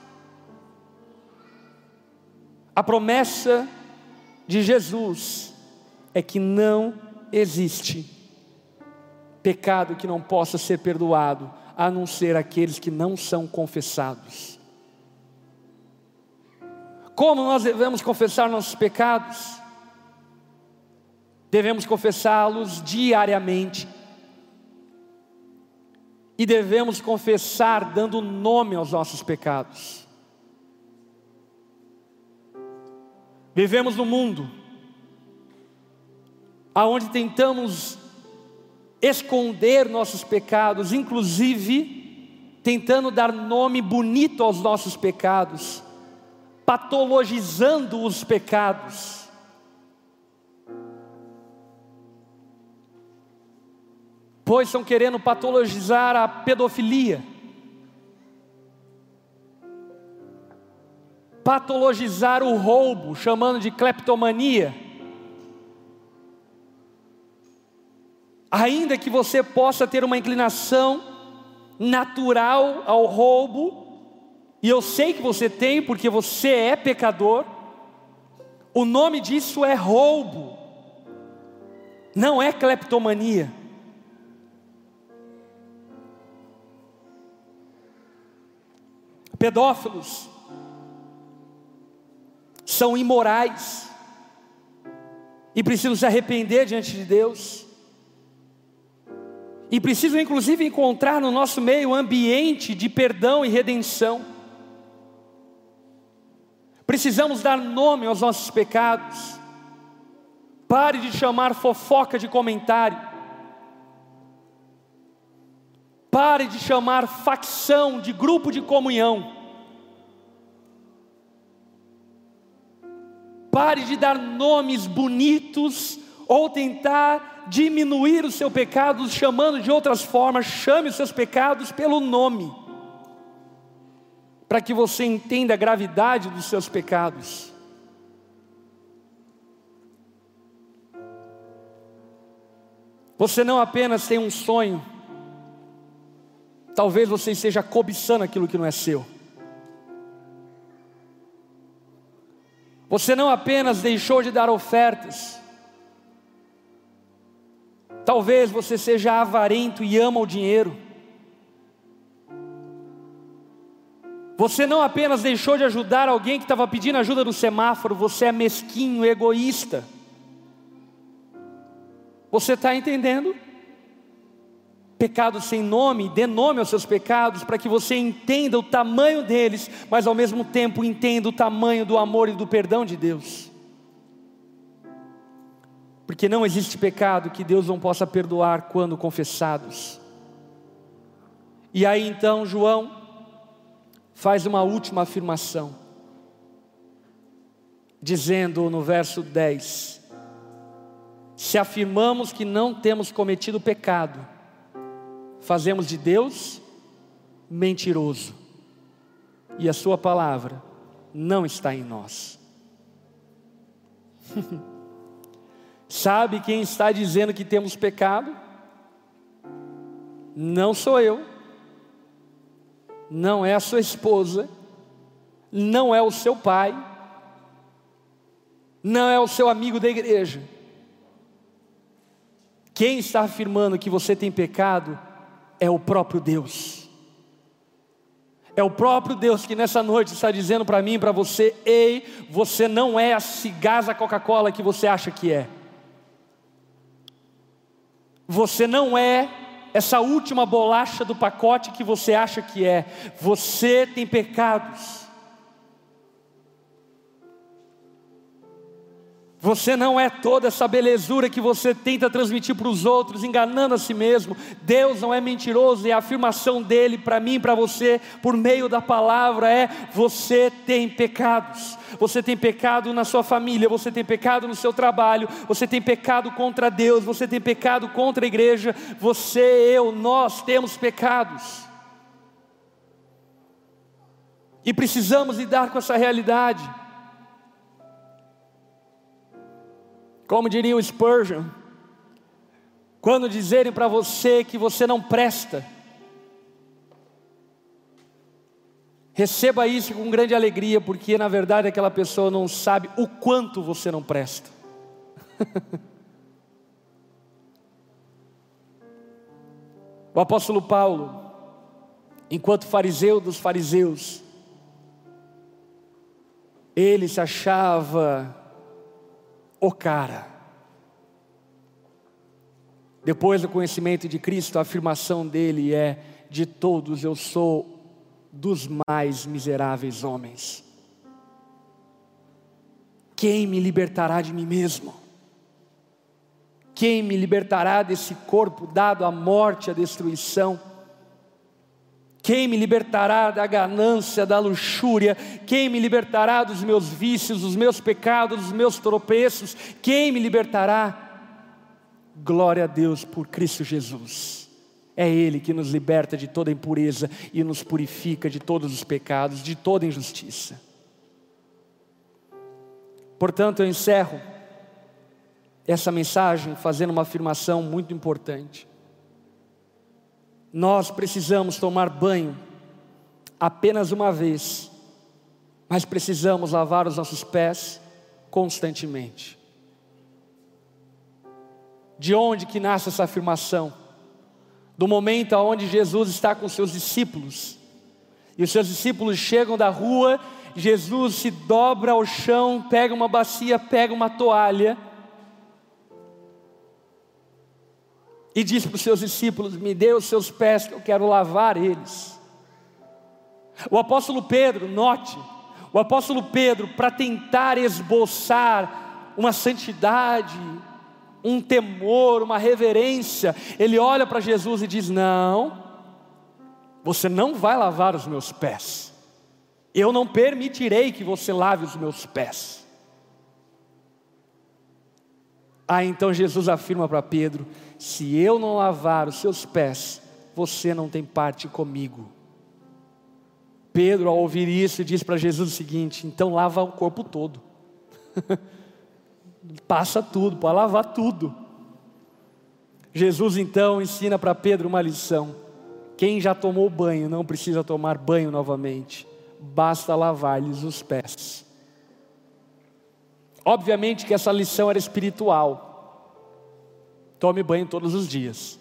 A promessa de Jesus é que não existe pecado que não possa ser perdoado, a não ser aqueles que não são confessados. Como nós devemos confessar nossos pecados? Devemos confessá-los diariamente. E devemos confessar dando nome aos nossos pecados. Vivemos no mundo aonde tentamos esconder nossos pecados, inclusive tentando dar nome bonito aos nossos pecados, patologizando os pecados. Pois estão querendo patologizar a pedofilia, patologizar o roubo, chamando de cleptomania ainda que você possa ter uma inclinação natural ao roubo, e eu sei que você tem porque você é pecador, o nome disso é roubo, não é cleptomania. Pedófilos são imorais e precisam se arrepender diante de Deus. E precisam, inclusive, encontrar no nosso meio ambiente de perdão e redenção. Precisamos dar nome aos nossos pecados. Pare de chamar fofoca de comentário. Pare de chamar facção de grupo de comunhão. Pare de dar nomes bonitos ou tentar diminuir o seu pecado, chamando de outras formas, chame os seus pecados pelo nome, para que você entenda a gravidade dos seus pecados. Você não apenas tem um sonho, talvez você esteja cobiçando aquilo que não é seu. Você não apenas deixou de dar ofertas, talvez você seja avarento e ama o dinheiro. Você não apenas deixou de ajudar alguém que estava pedindo ajuda no semáforo, você é mesquinho, egoísta. Você está entendendo? Pecados sem nome, dê nome aos seus pecados, para que você entenda o tamanho deles, mas ao mesmo tempo entenda o tamanho do amor e do perdão de Deus. Porque não existe pecado que Deus não possa perdoar quando confessados. E aí então João faz uma última afirmação, dizendo no verso 10: se afirmamos que não temos cometido pecado, fazemos de Deus mentiroso, e a Sua palavra não está em nós. [laughs] Sabe quem está dizendo que temos pecado? Não sou eu, não é a sua esposa, não é o seu pai, não é o seu amigo da igreja quem está afirmando que você tem pecado é o próprio Deus. É o próprio Deus que nessa noite está dizendo para mim para você: ei, você não é a cigasa Coca-Cola que você acha que é. Você não é essa última bolacha do pacote que você acha que é. Você tem pecados. Você não é toda essa belezura que você tenta transmitir para os outros, enganando a si mesmo. Deus não é mentiroso e a afirmação dele para mim para você, por meio da palavra, é: você tem pecados. Você tem pecado na sua família, você tem pecado no seu trabalho, você tem pecado contra Deus, você tem pecado contra a igreja. Você, eu, nós temos pecados. E precisamos lidar com essa realidade. Como diria o Spurgeon, quando dizerem para você que você não presta, receba isso com grande alegria, porque na verdade aquela pessoa não sabe o quanto você não presta. [laughs] o apóstolo Paulo, enquanto fariseu dos fariseus, ele se achava o cara. Depois do conhecimento de Cristo, a afirmação dele é: de todos eu sou dos mais miseráveis homens. Quem me libertará de mim mesmo? Quem me libertará desse corpo dado à morte, à destruição? Quem me libertará da ganância, da luxúria? Quem me libertará dos meus vícios, dos meus pecados, dos meus tropeços? Quem me libertará? Glória a Deus por Cristo Jesus. É Ele que nos liberta de toda impureza e nos purifica de todos os pecados, de toda injustiça. Portanto, eu encerro essa mensagem fazendo uma afirmação muito importante. Nós precisamos tomar banho apenas uma vez, mas precisamos lavar os nossos pés constantemente. De onde que nasce essa afirmação? Do momento onde Jesus está com seus discípulos, e os seus discípulos chegam da rua, Jesus se dobra ao chão, pega uma bacia, pega uma toalha, e diz para os seus discípulos: Me dê os seus pés, que eu quero lavar eles. O apóstolo Pedro, note, o apóstolo Pedro, para tentar esboçar uma santidade, um temor, uma reverência, ele olha para Jesus e diz: Não, você não vai lavar os meus pés, eu não permitirei que você lave os meus pés. Aí então Jesus afirma para Pedro: se eu não lavar os seus pés, você não tem parte comigo. Pedro, ao ouvir isso, diz para Jesus o seguinte: então lava o corpo todo, [laughs] passa tudo, pode lavar tudo. Jesus então ensina para Pedro uma lição: quem já tomou banho não precisa tomar banho novamente, basta lavar-lhes os pés. Obviamente que essa lição era espiritual. Tome banho todos os dias.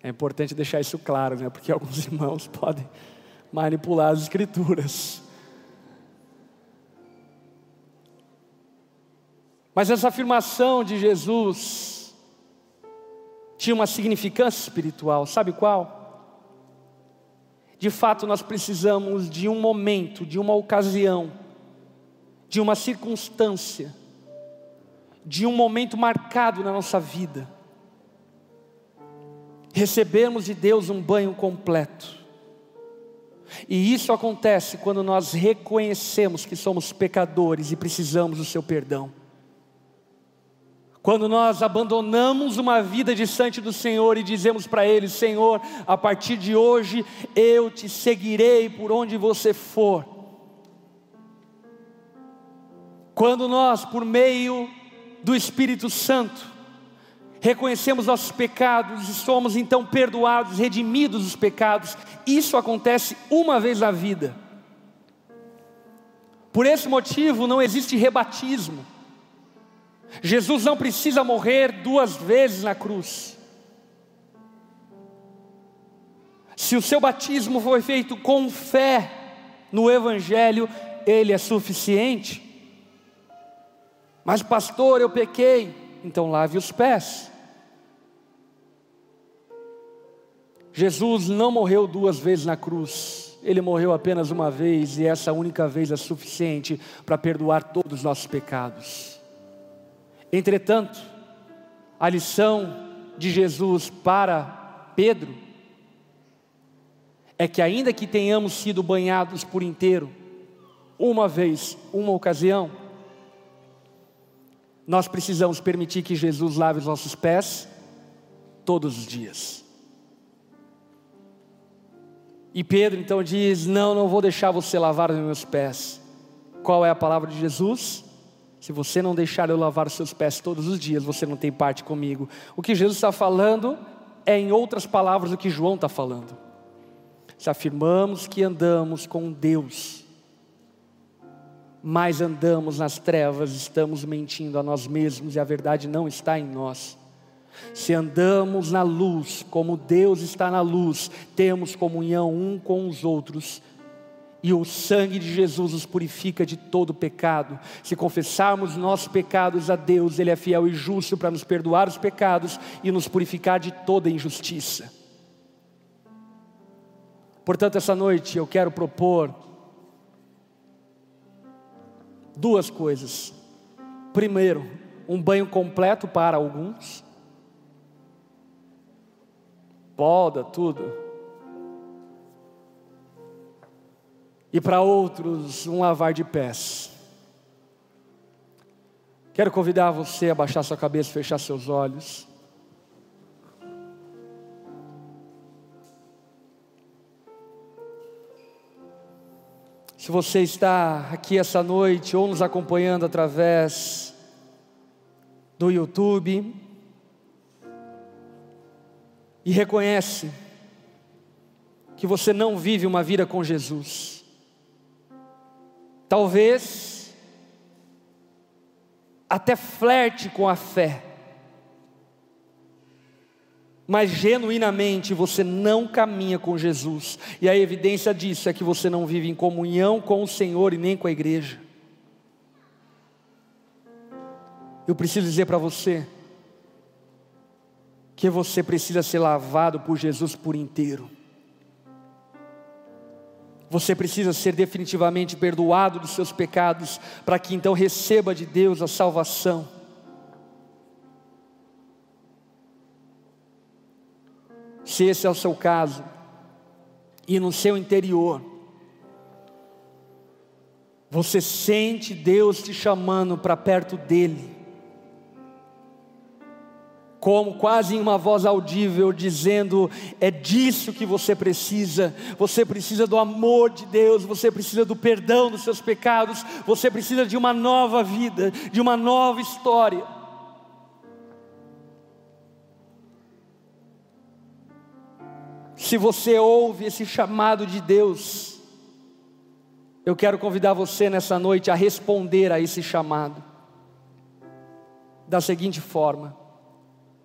É importante deixar isso claro, né? Porque [laughs] alguns irmãos podem manipular as escrituras. Mas essa afirmação de Jesus tinha uma significância espiritual, sabe qual? De fato, nós precisamos de um momento, de uma ocasião, de uma circunstância, de um momento marcado na nossa vida, recebermos de Deus um banho completo. E isso acontece quando nós reconhecemos que somos pecadores e precisamos do seu perdão. Quando nós abandonamos uma vida distante do Senhor e dizemos para Ele: Senhor, a partir de hoje eu te seguirei por onde você for. Quando nós, por meio do Espírito Santo, reconhecemos nossos pecados e somos então perdoados, redimidos dos pecados, isso acontece uma vez na vida. Por esse motivo não existe rebatismo. Jesus não precisa morrer duas vezes na cruz. Se o seu batismo foi feito com fé no Evangelho, ele é suficiente. Mas, pastor, eu pequei, então lave os pés. Jesus não morreu duas vezes na cruz, ele morreu apenas uma vez, e essa única vez é suficiente para perdoar todos os nossos pecados. Entretanto, a lição de Jesus para Pedro é que, ainda que tenhamos sido banhados por inteiro, uma vez, uma ocasião, nós precisamos permitir que Jesus lave os nossos pés todos os dias. E Pedro então diz: Não, não vou deixar você lavar os meus pés. Qual é a palavra de Jesus? Se você não deixar eu lavar os seus pés todos os dias, você não tem parte comigo. O que Jesus está falando é, em outras palavras, o que João está falando. Se afirmamos que andamos com Deus, mas andamos nas trevas, estamos mentindo a nós mesmos e a verdade não está em nós. Se andamos na luz, como Deus está na luz, temos comunhão um com os outros e o sangue de Jesus nos purifica de todo pecado. Se confessarmos nossos pecados a Deus, Ele é fiel e justo para nos perdoar os pecados e nos purificar de toda injustiça. Portanto, essa noite eu quero propor duas coisas. Primeiro, um banho completo para alguns, poda, tudo e para outros um lavar de pés. Quero convidar você a baixar sua cabeça, fechar seus olhos. Se você está aqui essa noite ou nos acompanhando através do YouTube e reconhece que você não vive uma vida com Jesus, Talvez até flerte com a fé, mas genuinamente você não caminha com Jesus, e a evidência disso é que você não vive em comunhão com o Senhor e nem com a igreja. Eu preciso dizer para você que você precisa ser lavado por Jesus por inteiro. Você precisa ser definitivamente perdoado dos seus pecados, para que então receba de Deus a salvação. Se esse é o seu caso, e no seu interior, você sente Deus te chamando para perto dEle, como quase em uma voz audível, dizendo: é disso que você precisa. Você precisa do amor de Deus, você precisa do perdão dos seus pecados, você precisa de uma nova vida, de uma nova história. Se você ouve esse chamado de Deus, eu quero convidar você nessa noite a responder a esse chamado, da seguinte forma: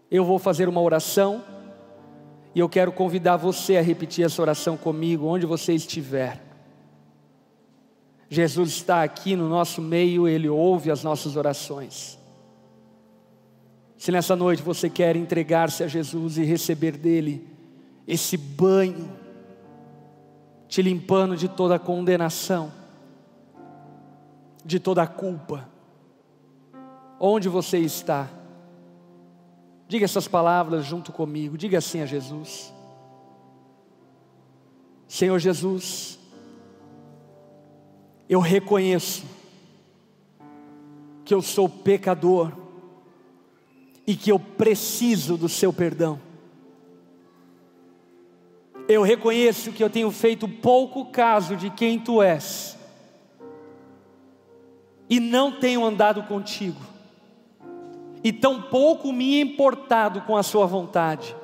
eu vou fazer uma oração, e eu quero convidar você a repetir essa oração comigo, onde você estiver. Jesus está aqui no nosso meio, Ele ouve as nossas orações. Se nessa noite você quer entregar-se a Jesus e receber dele esse banho, te limpando de toda condenação, de toda culpa, onde você está? Diga essas palavras junto comigo, diga assim a Jesus: Senhor Jesus, eu reconheço que eu sou pecador e que eu preciso do seu perdão. Eu reconheço que eu tenho feito pouco caso de quem tu és e não tenho andado contigo, e tão pouco me importado com a Sua vontade.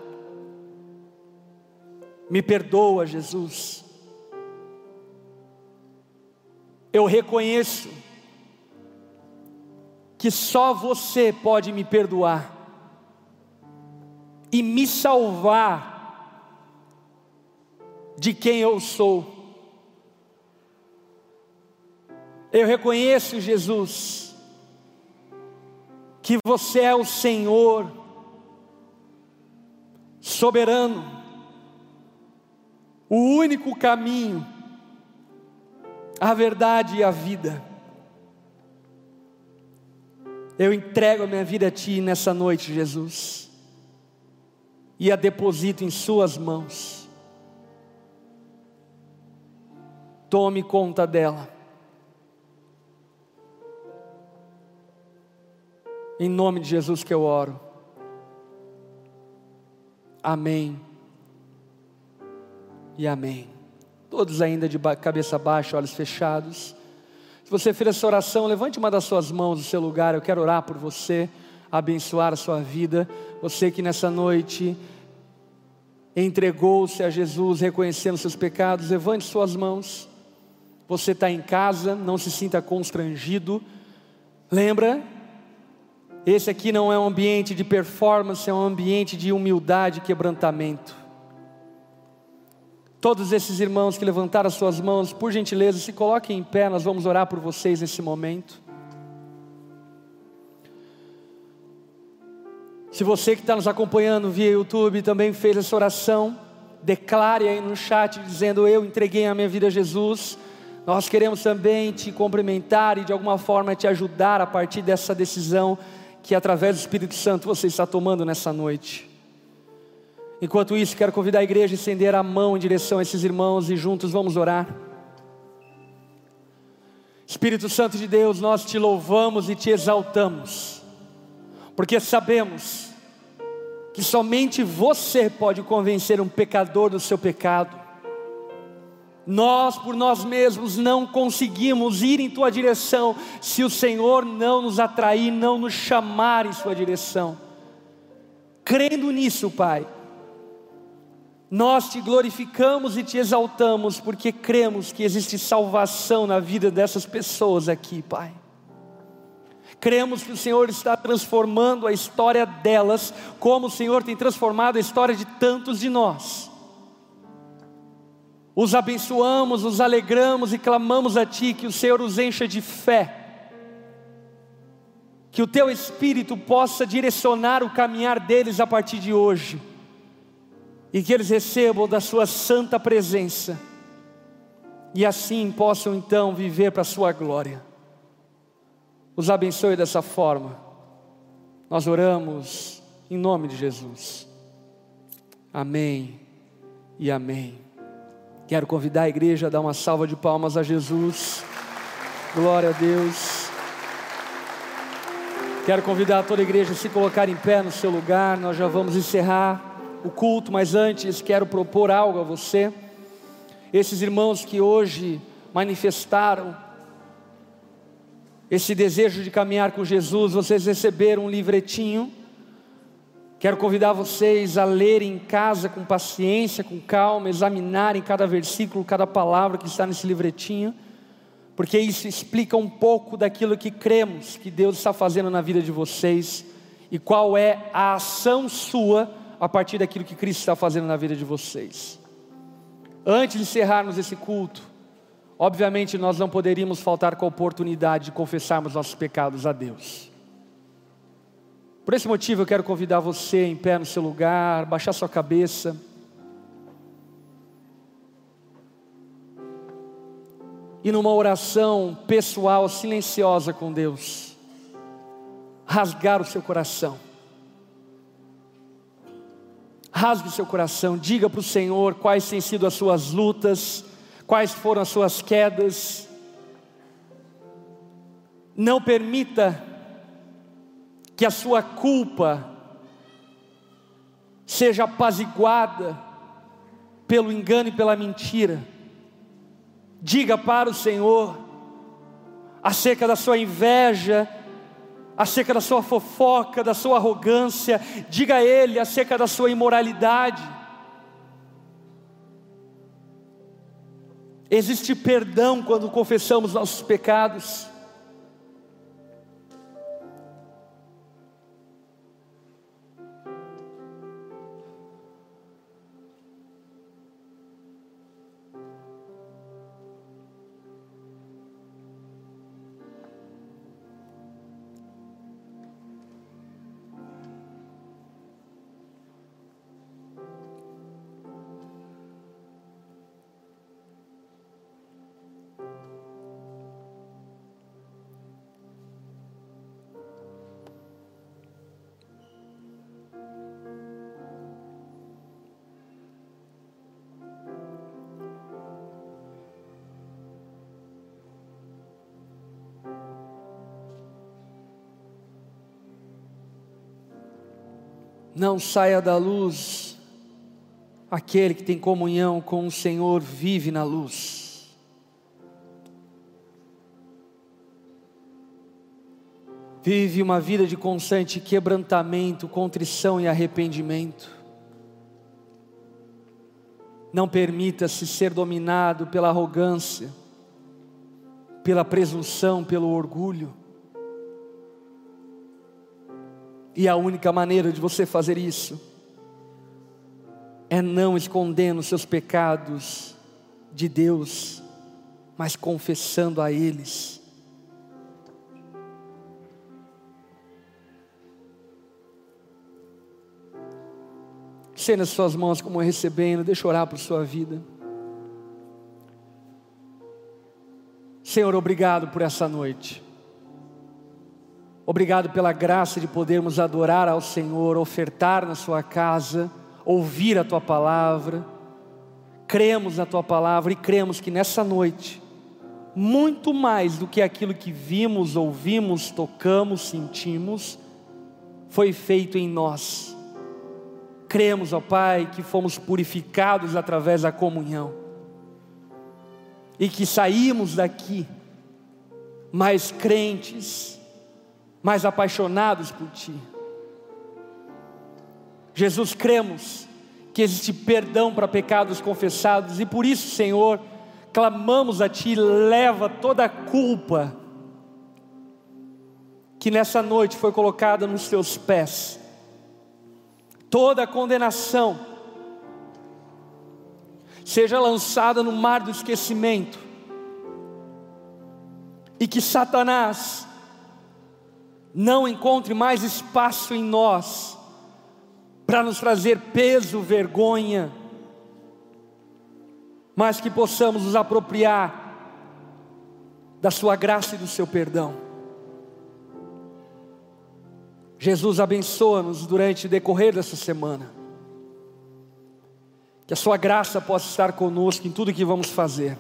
Me perdoa, Jesus. Eu reconheço que só você pode me perdoar e me salvar de quem eu sou. Eu reconheço, Jesus, que você é o Senhor, soberano, o único caminho, a verdade e a vida. Eu entrego a minha vida a Ti nessa noite, Jesus, e a deposito em Suas mãos. Tome conta dela. Em nome de Jesus que eu oro. Amém. E amém. Todos ainda de cabeça baixa, olhos fechados. Se você fez essa oração, levante uma das suas mãos do seu lugar. Eu quero orar por você, abençoar a sua vida. Você que nessa noite entregou-se a Jesus, reconhecendo seus pecados, levante suas mãos. Você está em casa, não se sinta constrangido. Lembra? Esse aqui não é um ambiente de performance, é um ambiente de humildade e quebrantamento. Todos esses irmãos que levantaram as suas mãos, por gentileza, se coloquem em pé, nós vamos orar por vocês nesse momento. Se você que está nos acompanhando via YouTube também fez essa oração, declare aí no chat dizendo: Eu entreguei a minha vida a Jesus. Nós queremos também te cumprimentar e de alguma forma te ajudar a partir dessa decisão que através do Espírito Santo você está tomando nessa noite. Enquanto isso, quero convidar a igreja a estender a mão em direção a esses irmãos e juntos vamos orar. Espírito Santo de Deus, nós te louvamos e te exaltamos, porque sabemos que somente você pode convencer um pecador do seu pecado. Nós, por nós mesmos, não conseguimos ir em tua direção se o Senhor não nos atrair, não nos chamar em sua direção. Crendo nisso, Pai nós te glorificamos e te exaltamos porque cremos que existe salvação na vida dessas pessoas aqui, Pai. Cremos que o Senhor está transformando a história delas, como o Senhor tem transformado a história de tantos de nós. Os abençoamos, os alegramos e clamamos a Ti que o Senhor os encha de fé, que o Teu Espírito possa direcionar o caminhar deles a partir de hoje e que eles recebam da Sua santa presença, e assim possam então viver para a Sua glória. Os abençoe dessa forma, nós oramos em nome de Jesus. Amém e amém. Quero convidar a igreja a dar uma salva de palmas a Jesus. Glória a Deus. Quero convidar toda a igreja a se colocar em pé no seu lugar. Nós já vamos encerrar o culto, mas antes quero propor algo a você. Esses irmãos que hoje manifestaram esse desejo de caminhar com Jesus, vocês receberam um livretinho Quero convidar vocês a lerem em casa com paciência, com calma, examinarem cada versículo, cada palavra que está nesse livretinho, porque isso explica um pouco daquilo que cremos que Deus está fazendo na vida de vocês e qual é a ação sua a partir daquilo que Cristo está fazendo na vida de vocês. Antes de encerrarmos esse culto, obviamente nós não poderíamos faltar com a oportunidade de confessarmos nossos pecados a Deus. Por esse motivo eu quero convidar você em pé no seu lugar, baixar sua cabeça. E numa oração pessoal, silenciosa com Deus, rasgar o seu coração. Rasgue o seu coração, diga para o Senhor quais têm sido as suas lutas, quais foram as suas quedas. Não permita que a sua culpa seja apaziguada pelo engano e pela mentira. Diga para o Senhor acerca da sua inveja, acerca da sua fofoca, da sua arrogância, diga a Ele acerca da sua imoralidade. Existe perdão quando confessamos nossos pecados. Não saia da luz, aquele que tem comunhão com o Senhor vive na luz. Vive uma vida de constante quebrantamento, contrição e arrependimento. Não permita-se ser dominado pela arrogância, pela presunção, pelo orgulho. E a única maneira de você fazer isso é não escondendo seus pecados de Deus, mas confessando a eles. Estenda suas mãos como recebendo, deixa eu orar por sua vida. Senhor, obrigado por essa noite. Obrigado pela graça de podermos adorar ao Senhor, ofertar na Sua casa, ouvir a Tua palavra. Cremos na Tua palavra e cremos que nessa noite, muito mais do que aquilo que vimos, ouvimos, tocamos, sentimos, foi feito em nós. Cremos, ó Pai, que fomos purificados através da comunhão e que saímos daqui mais crentes, mais apaixonados por Ti. Jesus, cremos que existe perdão para pecados confessados e por isso, Senhor, clamamos a Ti, leva toda a culpa que nessa noite foi colocada nos Teus pés, toda a condenação, seja lançada no mar do esquecimento, e que Satanás não encontre mais espaço em nós para nos trazer peso, vergonha, mas que possamos nos apropriar da Sua graça e do Seu perdão. Jesus abençoa-nos durante o decorrer dessa semana. Que a Sua graça possa estar conosco em tudo que vamos fazer.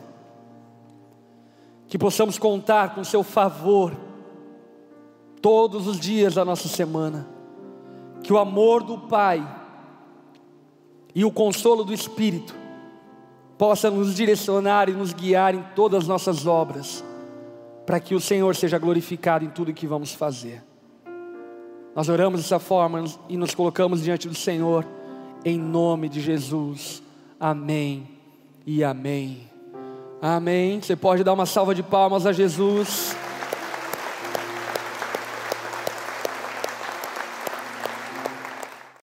Que possamos contar com o Seu favor todos os dias da nossa semana. Que o amor do Pai e o consolo do Espírito possa nos direcionar e nos guiar em todas as nossas obras, para que o Senhor seja glorificado em tudo que vamos fazer. Nós oramos dessa forma e nos colocamos diante do Senhor, em nome de Jesus. Amém e amém. Amém. Você pode dar uma salva de palmas a Jesus.